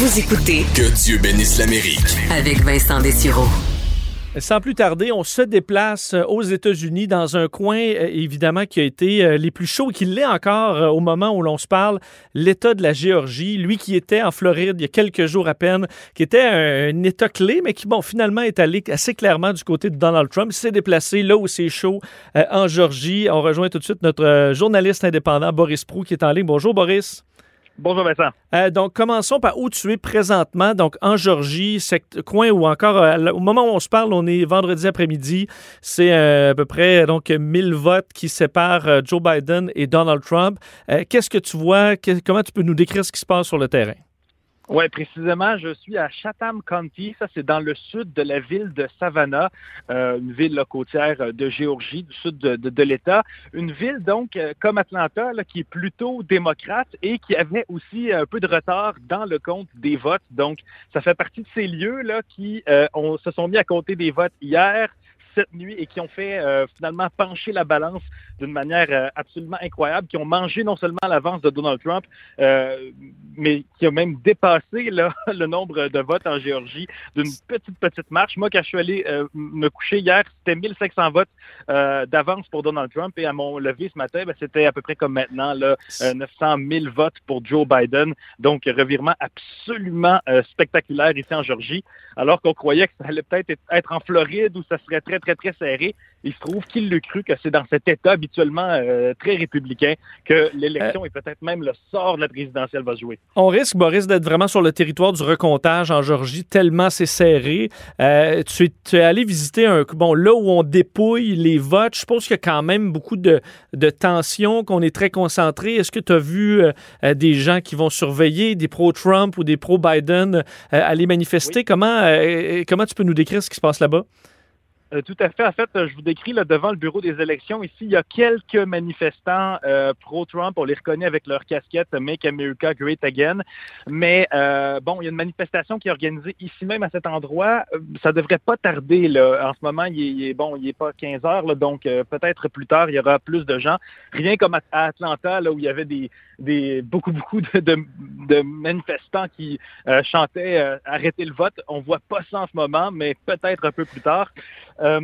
Vous écoutez Que Dieu bénisse l'Amérique. avec Vincent Dessureau. Sans plus tarder, on se déplace euh, aux États-Unis dans un coin, euh, évidemment, qui a été euh, les plus chauds, qui l'est encore au moment où l'on se parle, l'État de la Géorgie. Lui qui était en Floride il y a quelques jours à peine, qui était un, un État clé, mais qui, bon, finalement est allé assez clairement du côté de Donald Trump. Il s'est déplacé là où c'est chaud, euh, en Georgie. On rejoint tout de suite notre journaliste indépendant, Boris Prou, qui est en ligne. Bonjour, Boris. Bonjour Vincent. Euh, donc, commençons par où tu es présentement, donc en Georgie, sect- coin où encore, euh, au moment où on se parle, on est vendredi après-midi, c'est euh, à peu près donc 1000 votes qui séparent Joe Biden et Donald Trump. Qu'est-ce que tu vois, comment tu peux nous décrire ce qui se passe sur le terrain? Oui, précisément, je suis à Chatham County. Ça, c'est dans le sud de la ville de Savannah, euh, une ville là, côtière euh, de Géorgie, du sud de, l'État. Une ville, donc, euh, comme Atlanta, qui est plutôt démocrate et qui avait aussi un peu de retard dans le compte des votes. Donc, ça fait partie de ces lieux là qui se sont mis à compter des votes hier, cette nuit, et qui ont fait euh, finalement pencher la balance d'une manière euh, absolument incroyable, qui ont mangé non seulement l'avance de Donald Trump, euh, mais qui a même dépassé le nombre de votes en Géorgie d'une petite, petite marche. Moi, quand je suis allé me coucher hier, c'était 1500 votes d'avance pour Donald Trump et à mon lever ce matin, ben, c'était à peu près comme maintenant, là, euh, 900 000 votes pour Joe Biden. Donc, revirement absolument spectaculaire ici en Georgie, alors qu'on croyait que ça allait peut-être être- être en Floride où ça serait très, très, très serré. Il se trouve qu'il le cru que c'est dans cet État habituellement euh, très républicain que l'élection et peut-être même le sort de la présidentielle va se jouer. On risque, Boris, d'être vraiment sur le territoire du recomptage en Georgie, tellement c'est serré. Euh, tu, es, tu es allé visiter un. Bon, là où on dépouille les votes, je pense qu'il y a quand même beaucoup de, de tensions, qu'on est très concentré. Est-ce que tu as vu euh, euh, des gens qui vont surveiller, des pro-Trump ou des pro-Biden, euh, aller manifester? Comment, euh, comment tu peux nous décrire ce qui se passe là-bas? Euh, tout à fait. En fait, euh, je vous décris là, devant le bureau des élections. Ici, il y a quelques manifestants euh, pro-Trump. On les reconnaît avec leur casquette Make America Great Again. Mais euh, bon, il y a une manifestation qui est organisée ici même à cet endroit. Euh, Ça devrait pas tarder. Là. En ce moment, il est, bon, il est pas 15 heures, là, donc euh, peut-être plus tard, il y aura plus de gens. Rien comme à, Atlanta, là où il y avait des, des beaucoup beaucoup de, de, de manifestants qui chantaient arrêtez le vote. On voit pas ça en ce moment, mais peut-être un peu plus tard. Euh,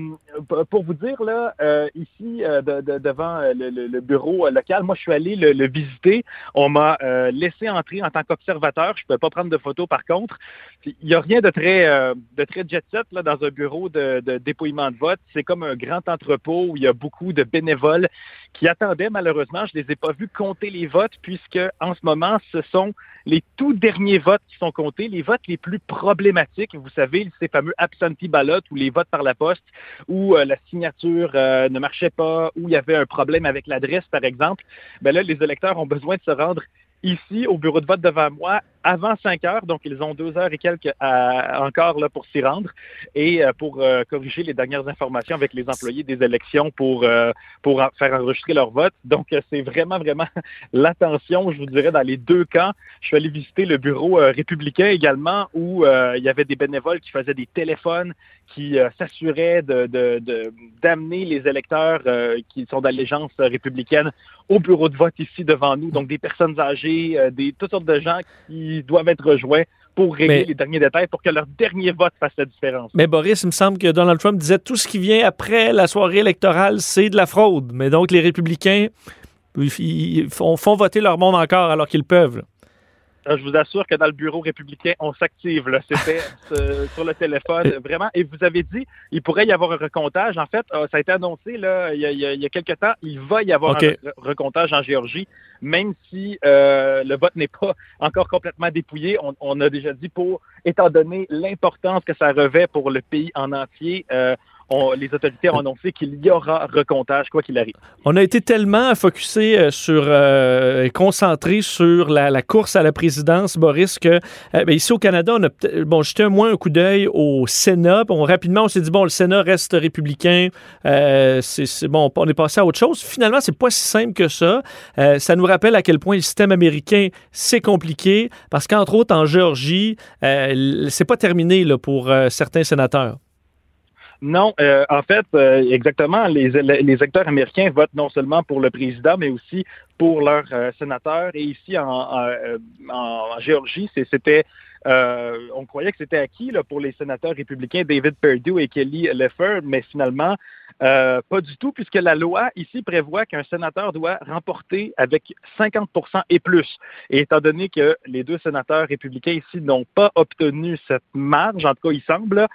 pour vous dire, là, euh, ici, euh, de- de- devant le, le- le bureau local, moi, je suis allé le, le visiter. On m'a laissé entrer en tant qu'observateur. Je ne peux pas prendre de photos, par contre. Il n'y a rien de très, de très jet-set là, dans un bureau de, de dépouillement de vote. C'est comme un grand entrepôt où il y a beaucoup de bénévoles qui attendaient, malheureusement. Je ne les ai pas vus compter les votes, puisque en ce moment, ce sont les tout derniers votes qui sont comptés, les votes les plus problématiques. Vous savez, ces fameux absentee ballots ou les votes par la poste où euh, la signature euh, ne marchait pas, où il y avait un problème avec l'adresse, par exemple. Ben là, les électeurs ont besoin de se rendre ici au bureau de vote devant moi avant 5 heures, donc ils ont deux heures et quelques encore là pour s'y rendre et euh, pour euh, corriger les dernières informations avec les employés des élections pour euh, pour faire enregistrer leur vote. Donc c'est vraiment vraiment l'attention, je vous dirais, dans les deux camps. Je suis allé visiter le bureau républicain également où il y avait des bénévoles qui faisaient des téléphones, qui s'assuraient de, d'amener les électeurs qui sont d'allégeance républicaine au bureau de vote ici devant nous. Donc des personnes âgées, des toutes sortes de gens qui doivent être rejoints pour régler Mais- les derniers détails pour que leur dernier vote fasse la différence. Mais Boris, il me semble que Donald Trump disait tout ce qui vient après la soirée électorale, c'est de la fraude. Mais donc, les républicains ils, font voter leur monde encore alors qu'ils peuvent. Euh, Je vous assure que dans le bureau républicain, on s'active. là. C'était euh, sur le téléphone, vraiment. Et vous avez dit, il pourrait y avoir un recomptage. En fait, euh, ça a été annoncé là, il, y a, il y a- quelques temps. Il va y avoir un re- recomptage en Géorgie, même si euh, le vote n'est pas encore complètement dépouillé. On, on a déjà dit, pour étant donné l'importance que ça revêt pour le pays en entier, euh, on- les autorités ont annoncé qu'il y aura recomptage, quoi qu'il arrive. On a été tellement focusé euh, sur euh, concentré sur la, course à la présidence, Boris, que euh, ben, ici au Canada, on a bon jeté un moins un coup d'œil au Sénat. Bon, rapidement, on s'est dit bon, le Sénat reste républicain. Euh, c'est bon, on est passé à autre chose. Finalement, c'est pas si simple que ça. Ça nous rappelle à quel point le système américain c'est compliqué parce qu'entre autres en Géorgie, c'est pas terminé là, pour certains sénateurs. Non, euh, en fait, euh, exactement, les, les électeurs américains votent non seulement pour le président, mais aussi pour leurs euh, sénateurs. Et ici, en, en, euh, en Géorgie, c'était on croyait que c'était acquis là, pour les sénateurs républicains David Perdue et Kelly Leffer, mais finalement, euh, pas du tout, puisque la loi ici prévoit qu'un sénateur doit remporter avec 50% et plus. Et étant donné que les deux sénateurs républicains ici n'ont pas obtenu cette marge, en tout cas il semble,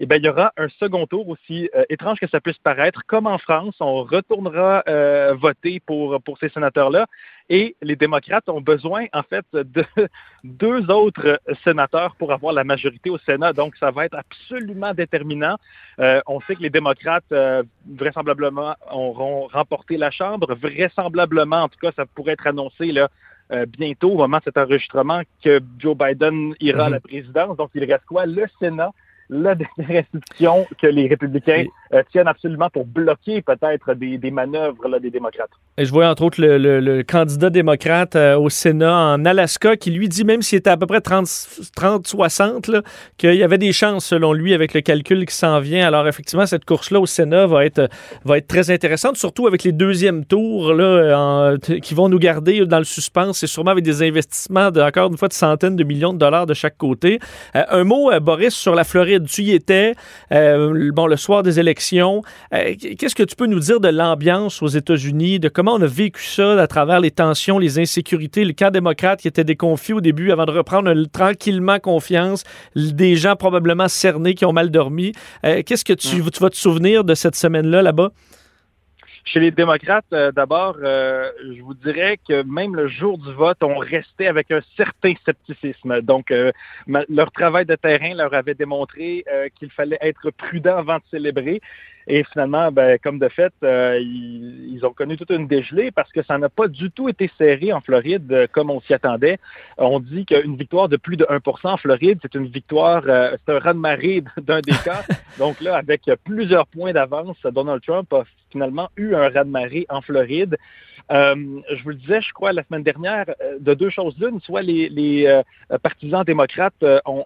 eh bien, il y aura un second tour aussi euh, étrange que ça puisse paraître. Comme en France, on retournera euh, voter pour, pour ces sénateurs-là. Et les démocrates ont besoin, en fait, de deux autres sénateurs pour avoir la majorité au Sénat. Donc, ça va être absolument déterminant. Euh, on sait que les démocrates, euh, vraisemblablement, auront remporté la Chambre. Vraisemblablement, en tout cas, ça pourrait être annoncé là, euh, bientôt, au moment de cet enregistrement, que Joe Biden ira à la mhm. présidence. Donc, il reste quoi? Le Sénat la dernière institution que les républicains euh, tiennent absolument pour bloquer peut-être des, des, manœuvres là, des démocrates. Et je vois entre autres le, le, candidat démocrate euh, au Sénat en Alaska qui lui dit, même s'il était à peu près 30-60, qu'il y avait des chances selon lui avec le calcul qui s'en vient. Alors effectivement, cette course-là au Sénat va être, va être très intéressante, surtout avec les deuxièmes tours là, qui vont nous garder dans le suspense et sûrement avec des investissements de, encore une fois de centaines de millions de dollars de chaque côté. Euh, un mot, Boris, sur la Floride tu y étais, euh, bon, le soir des élections. Euh, qu'est-ce que tu peux nous dire de l'ambiance aux États-Unis, de comment on a vécu ça à travers les tensions, les insécurités, le camp démocrate qui était déconfié au début avant de reprendre tranquillement confiance, des gens probablement cernés qui ont mal dormi. Euh, qu'est-ce que tu, tu vas te souvenir de cette semaine-là là-bas? Chez les démocrates, euh, d'abord, euh, je vous dirais que même le jour du vote, on restait avec un certain scepticisme. Donc, euh, leur travail de terrain leur avait démontré qu'il fallait être prudent avant de célébrer. Et finalement, ben, comme de fait, ils, ont connu toute une dégelée parce que ça n'a pas du tout été serré en Floride comme on s'y attendait. On dit qu'une victoire de plus de 1% en Floride, c'est une victoire, c'est un raz-de-marée d'un des cas. Donc là, avec plusieurs points d'avance, Donald Trump a finalement eu un raz-de-marée en Floride. Euh, je vous le disais, je crois, la semaine dernière, euh, de deux choses l'une, soit les, euh, partisans démocrates ont,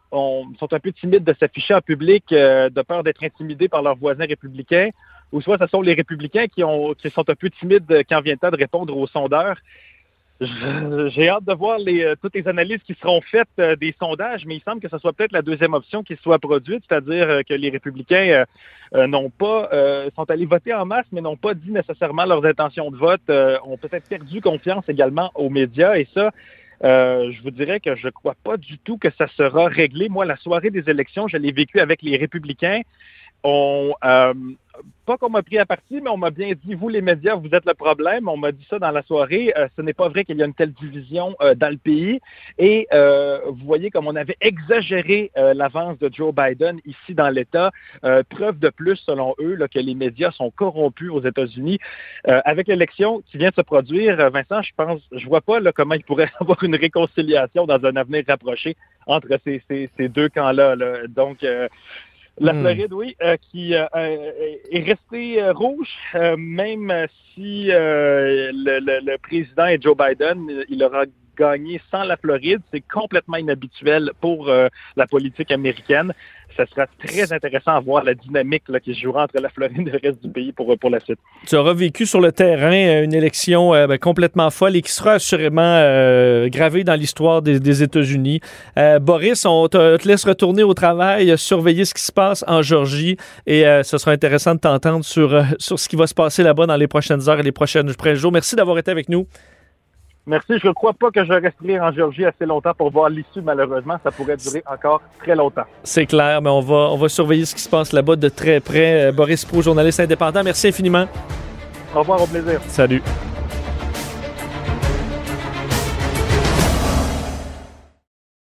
sont un peu timides de s'afficher en public de peur d'être intimidés par leurs voisins républicains, ou soit ce sont les républicains qui, qui sont un peu timides quand vient le temps de répondre aux sondeurs. J'ai hâte de voir euh, toutes les analyses qui seront faites euh, des sondages, mais il semble que ce soit peut-être la deuxième option qui soit produite, c'est-à-dire euh, que les républicains n'ont pas sont allés voter en masse, mais n'ont pas dit nécessairement leurs intentions de vote, ont peut-être perdu confiance également aux médias, et ça, je vous dirais que je ne crois pas du tout que ça sera réglé. Moi, la soirée des élections, je l'ai vécu avec les républicains. On, pas qu'on m'a pris à partie, mais on m'a bien dit, vous les médias, vous êtes le problème. On m'a dit ça dans la soirée. Euh, ce n'est pas vrai qu'il y a une telle division euh, dans le pays. Et euh, vous voyez comme on avait exagéré l'avance de Joe Biden ici dans l'État. preuve de plus, selon eux, là, que les médias sont corrompus aux États-Unis. avec l'élection qui vient de se produire, Vincent, je pense, je vois pas là, comment il pourrait avoir une réconciliation dans un avenir rapproché entre ces deux camps-là. Là. Donc, la hmm. Floride, oui, euh, qui euh, est restée euh, rouge, même si le, président est Joe Biden, il aura gagné sans la Floride. C'est complètement inhabituel pour la politique américaine ça sera très intéressant à voir la dynamique qui se jouera entre la Floride et le reste du pays pour, pour la suite. Tu auras vécu sur le terrain euh, une élection euh, ben, complètement folle et qui sera assurément euh, gravée dans l'histoire des, États-Unis. Boris, on te, laisse retourner au travail, surveiller ce qui se passe en Georgie et ce sera intéressant de t'entendre sur, sur ce qui va se passer là-bas dans les prochaines heures et les prochains jours. Merci d'avoir été avec nous. Merci. Je ne crois pas que je resterai en Géorgie assez longtemps pour voir l'issue, malheureusement. Ça pourrait durer encore très longtemps. C'est clair, mais on va, on va surveiller ce qui se passe là-bas de très près. Euh, Boris Pro, journaliste indépendant, merci infiniment. Au revoir, au plaisir. Salut.